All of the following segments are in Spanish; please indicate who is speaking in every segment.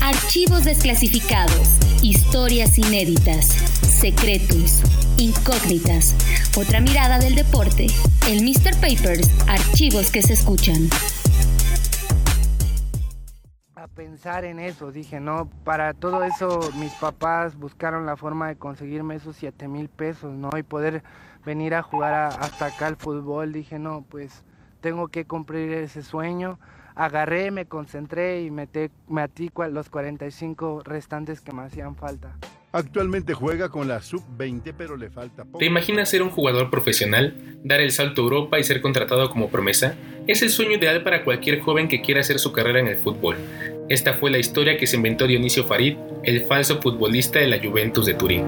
Speaker 1: Archivos desclasificados, historias inéditas, secretos, incógnitas, otra mirada del deporte, el Mr. Papers, archivos que se escuchan.
Speaker 2: Pensar en eso, dije, no, para todo eso mis papás buscaron la forma de conseguirme esos 7 mil pesos, ¿no? Y poder venir a jugar hasta acá al fútbol, dije, no, pues tengo que cumplir ese sueño agarré, me concentré y metí, metí los 45 restantes que me hacían falta.
Speaker 3: Actualmente juega con la sub-20, pero le falta poco.
Speaker 4: ¿Te imaginas ser un jugador profesional, dar el salto a Europa y ser contratado como promesa? Es el sueño ideal para cualquier joven que quiera hacer su carrera en el fútbol. Esta fue la historia que se inventó Dionisio Farid, el falso futbolista de la Juventus de Turín.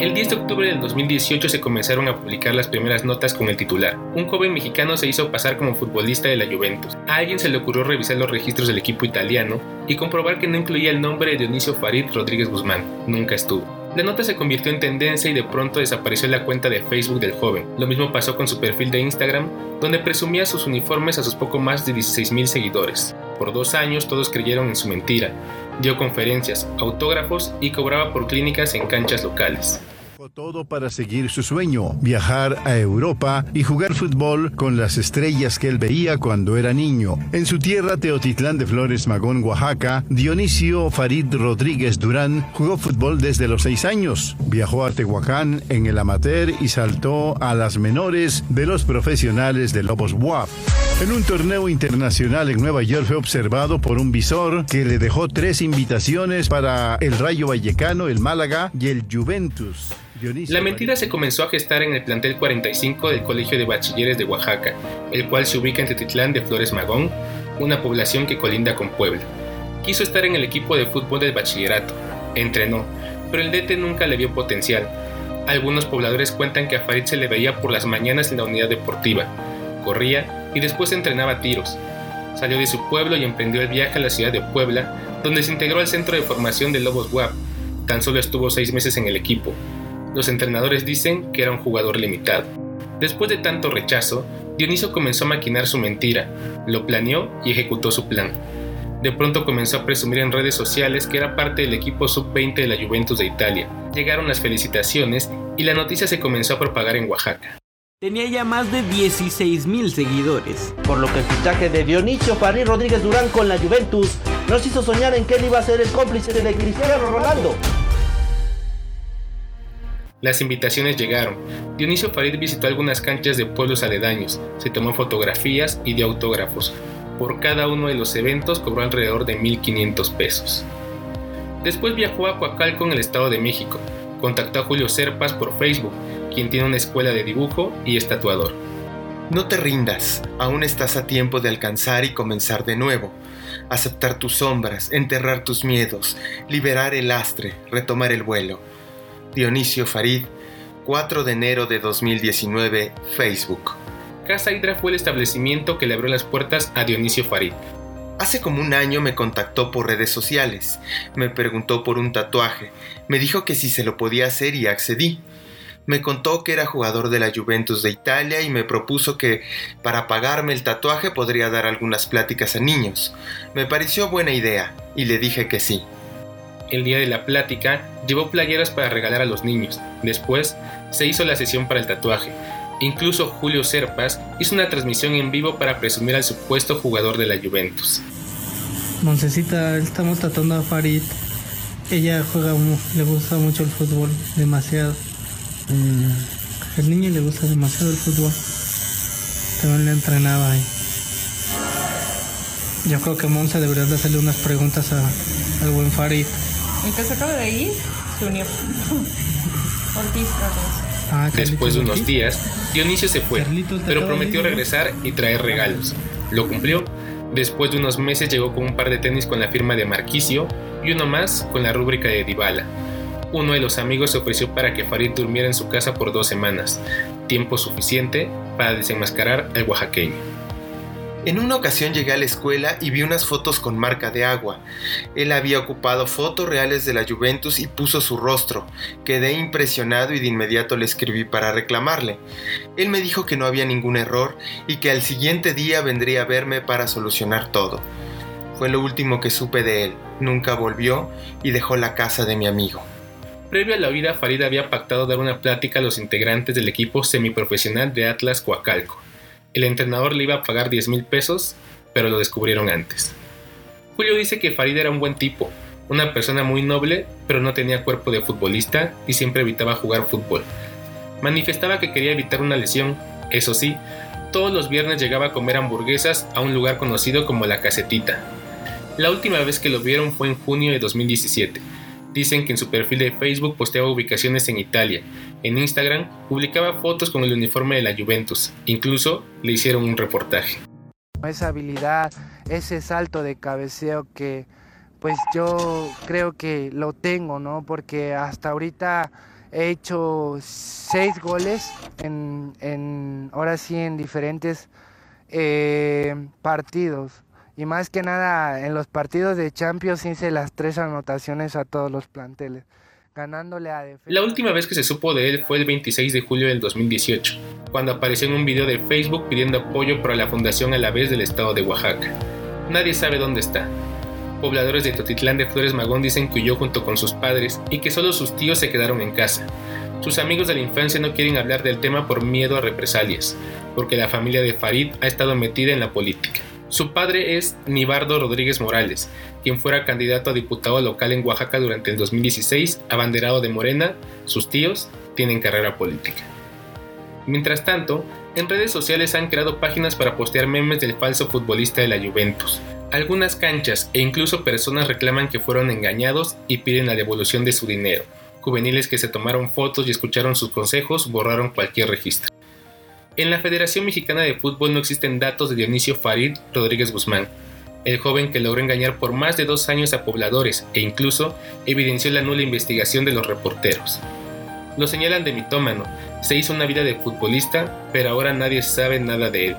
Speaker 4: El 10 de octubre del 2018 se comenzaron a publicar las primeras notas con el titular. Un joven mexicano se hizo pasar como futbolista de la Juventus. A alguien se le ocurrió revisar los registros del equipo italiano y comprobar que no incluía el nombre de Dionisio Farid Rodríguez Guzmán. Nunca estuvo. La nota se convirtió en tendencia y de pronto desapareció la cuenta de Facebook del joven. Lo mismo pasó con su perfil de Instagram, donde presumía sus uniformes a sus poco más de 16.000 seguidores. Por dos años todos creyeron en su mentira. Dio conferencias, autógrafos y cobraba por clínicas en canchas locales.
Speaker 3: Todo para seguir su sueño, viajar a Europa y jugar fútbol con las estrellas que él veía cuando era niño. En su tierra, Teotitlán de Flores Magón, Oaxaca, Dionisio Farid Rodríguez Durán jugó fútbol desde los seis años. Viajó a Tehuacán en el amateur y saltó a las menores de los profesionales de Lobos WAP. En un torneo internacional en Nueva York fue observado por un visor que le dejó tres invitaciones para el Rayo Vallecano, el Málaga y el Juventus.
Speaker 4: La mentira se comenzó a gestar en el plantel 45 del Colegio de Bachilleres de Oaxaca, el cual se ubica en Tetitlán de Flores Magón, una población que colinda con Puebla. Quiso estar en el equipo de fútbol del bachillerato, entrenó, pero el DT nunca le vio potencial. Algunos pobladores cuentan que a Farid se le veía por las mañanas en la unidad deportiva, corría y después entrenaba tiros. Salió de su pueblo y emprendió el viaje a la ciudad de Puebla, donde se integró al centro de formación de Lobos WAP. Tan solo estuvo seis meses en el equipo, los entrenadores dicen que era un jugador limitado. Después de tanto rechazo, Dioniso comenzó a maquinar su mentira, lo planeó y ejecutó su plan. De pronto comenzó a presumir en redes sociales que era parte del equipo sub-20 de la Juventus de Italia. Llegaron las felicitaciones y la noticia se comenzó a propagar en Oaxaca.
Speaker 5: Tenía ya más de 16 mil seguidores.
Speaker 6: Por lo que el fichaje de Dionisio Farid Rodríguez Durán con la Juventus nos hizo soñar en que él iba a ser el cómplice de Cristiano Ronaldo.
Speaker 4: Las invitaciones llegaron. Dionisio Farid visitó algunas canchas de pueblos aledaños, se tomó fotografías y dio autógrafos. Por cada uno de los eventos cobró alrededor de 1.500 pesos. Después viajó a Coacalco en el Estado de México. Contactó a Julio Serpas por Facebook, quien tiene una escuela de dibujo y es tatuador.
Speaker 7: No te rindas, aún estás a tiempo de alcanzar y comenzar de nuevo. Aceptar tus sombras, enterrar tus miedos, liberar el lastre, retomar el vuelo. Dionisio Farid, 4 de enero de 2019, Facebook.
Speaker 4: Casa Hydra fue el establecimiento que le abrió las puertas a Dionisio Farid.
Speaker 7: Hace como un año me contactó por redes sociales, me preguntó por un tatuaje, me dijo que si se lo podía hacer y accedí. Me contó que era jugador de la Juventus de Italia y me propuso que para pagarme el tatuaje podría dar algunas pláticas a niños. Me pareció buena idea y le dije que sí
Speaker 4: el día de la plática, llevó playeras para regalar a los niños. Después, se hizo la sesión para el tatuaje. Incluso Julio Serpas hizo una transmisión en vivo para presumir al supuesto jugador de la Juventus.
Speaker 8: Moncecita, estamos tratando a Farid. Ella juega, le gusta mucho el fútbol, demasiado. El niño le gusta demasiado el fútbol. También le entrenaba ahí. Yo creo que Monza debería hacerle unas preguntas al buen Farid.
Speaker 9: El que se acaba de ir se unió. Ortiz
Speaker 4: ah, Después de unos días, Dionisio se fue, pero prometió regresar y traer regalos. Lo cumplió. Después de unos meses llegó con un par de tenis con la firma de Marquicio y uno más con la rúbrica de Dybala. Uno de los amigos se ofreció para que Farid durmiera en su casa por dos semanas, tiempo suficiente para desenmascarar al oaxaqueño.
Speaker 7: En una ocasión llegué a la escuela y vi unas fotos con marca de agua. Él había ocupado fotos reales de la Juventus y puso su rostro. Quedé impresionado y de inmediato le escribí para reclamarle. Él me dijo que no había ningún error y que al siguiente día vendría a verme para solucionar todo. Fue lo último que supe de él. Nunca volvió y dejó la casa de mi amigo.
Speaker 4: Previo a la huida, Farid había pactado dar una plática a los integrantes del equipo semiprofesional de Atlas Coacalco el entrenador le iba a pagar 10 mil pesos, pero lo descubrieron antes. Julio dice que Farid era un buen tipo, una persona muy noble, pero no tenía cuerpo de futbolista y siempre evitaba jugar fútbol. Manifestaba que quería evitar una lesión, eso sí, todos los viernes llegaba a comer hamburguesas a un lugar conocido como La Casetita. La última vez que lo vieron fue en junio de 2017, Dicen que en su perfil de Facebook posteaba ubicaciones en Italia. En Instagram publicaba fotos con el uniforme de la Juventus. Incluso le hicieron un reportaje.
Speaker 2: Esa habilidad, ese salto de cabeceo que pues yo creo que lo tengo, ¿no? Porque hasta ahorita he hecho seis goles en, ahora sí en diferentes eh, partidos. Y más que nada en los partidos de Champions hice las tres anotaciones a todos los planteles, ganándole a defensa.
Speaker 4: La última vez que se supo de él fue el 26 de julio del 2018, cuando apareció en un video de Facebook pidiendo apoyo para la Fundación a la vez del estado de Oaxaca. Nadie sabe dónde está. Pobladores de Totitlán de Flores Magón dicen que huyó junto con sus padres y que solo sus tíos se quedaron en casa. Sus amigos de la infancia no quieren hablar del tema por miedo a represalias, porque la familia de Farid ha estado metida en la política. Su padre es Nibardo Rodríguez Morales, quien fuera candidato a diputado local en Oaxaca durante el 2016, abanderado de Morena. Sus tíos tienen carrera política. Mientras tanto, en redes sociales han creado páginas para postear memes del falso futbolista de la Juventus. Algunas canchas e incluso personas reclaman que fueron engañados y piden la devolución de su dinero. Juveniles que se tomaron fotos y escucharon sus consejos borraron cualquier registro. En la Federación Mexicana de Fútbol no existen datos de Dionisio Farid Rodríguez Guzmán, el joven que logró engañar por más de dos años a pobladores e incluso evidenció la nula investigación de los reporteros. Lo señalan de mitómano, se hizo una vida de futbolista, pero ahora nadie sabe nada de él.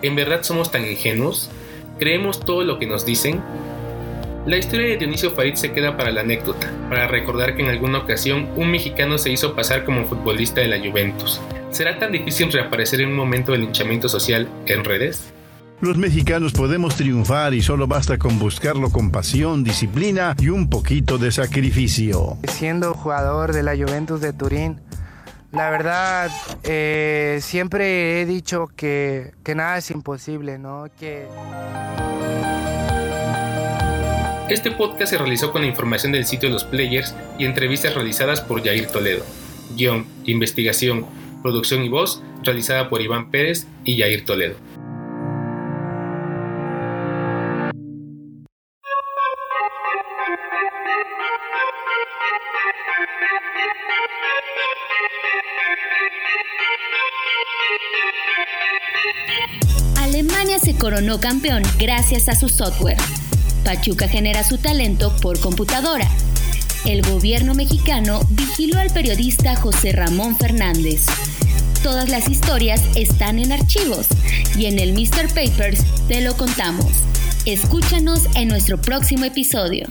Speaker 4: ¿En verdad somos tan ingenuos? ¿Creemos todo lo que nos dicen? La historia de Dionisio Farid se queda para la anécdota, para recordar que en alguna ocasión un mexicano se hizo pasar como futbolista de la Juventus. ¿Será tan difícil reaparecer en un momento de linchamiento social en redes?
Speaker 3: Los mexicanos podemos triunfar y solo basta con buscarlo con pasión, disciplina y un poquito de sacrificio.
Speaker 2: Siendo jugador de la Juventus de Turín, la verdad eh, siempre he dicho que, que nada es imposible, ¿no? Que...
Speaker 4: Este podcast se realizó con la información del sitio de los players y entrevistas realizadas por Jair Toledo. Guión, investigación, producción y voz realizada por Iván Pérez y Jair Toledo.
Speaker 1: Alemania se coronó campeón gracias a su software. Pachuca genera su talento por computadora el gobierno mexicano vigiló al periodista José Ramón Fernández. Todas las historias están en archivos y en el Mr. Papers te lo contamos. Escúchanos en nuestro próximo episodio.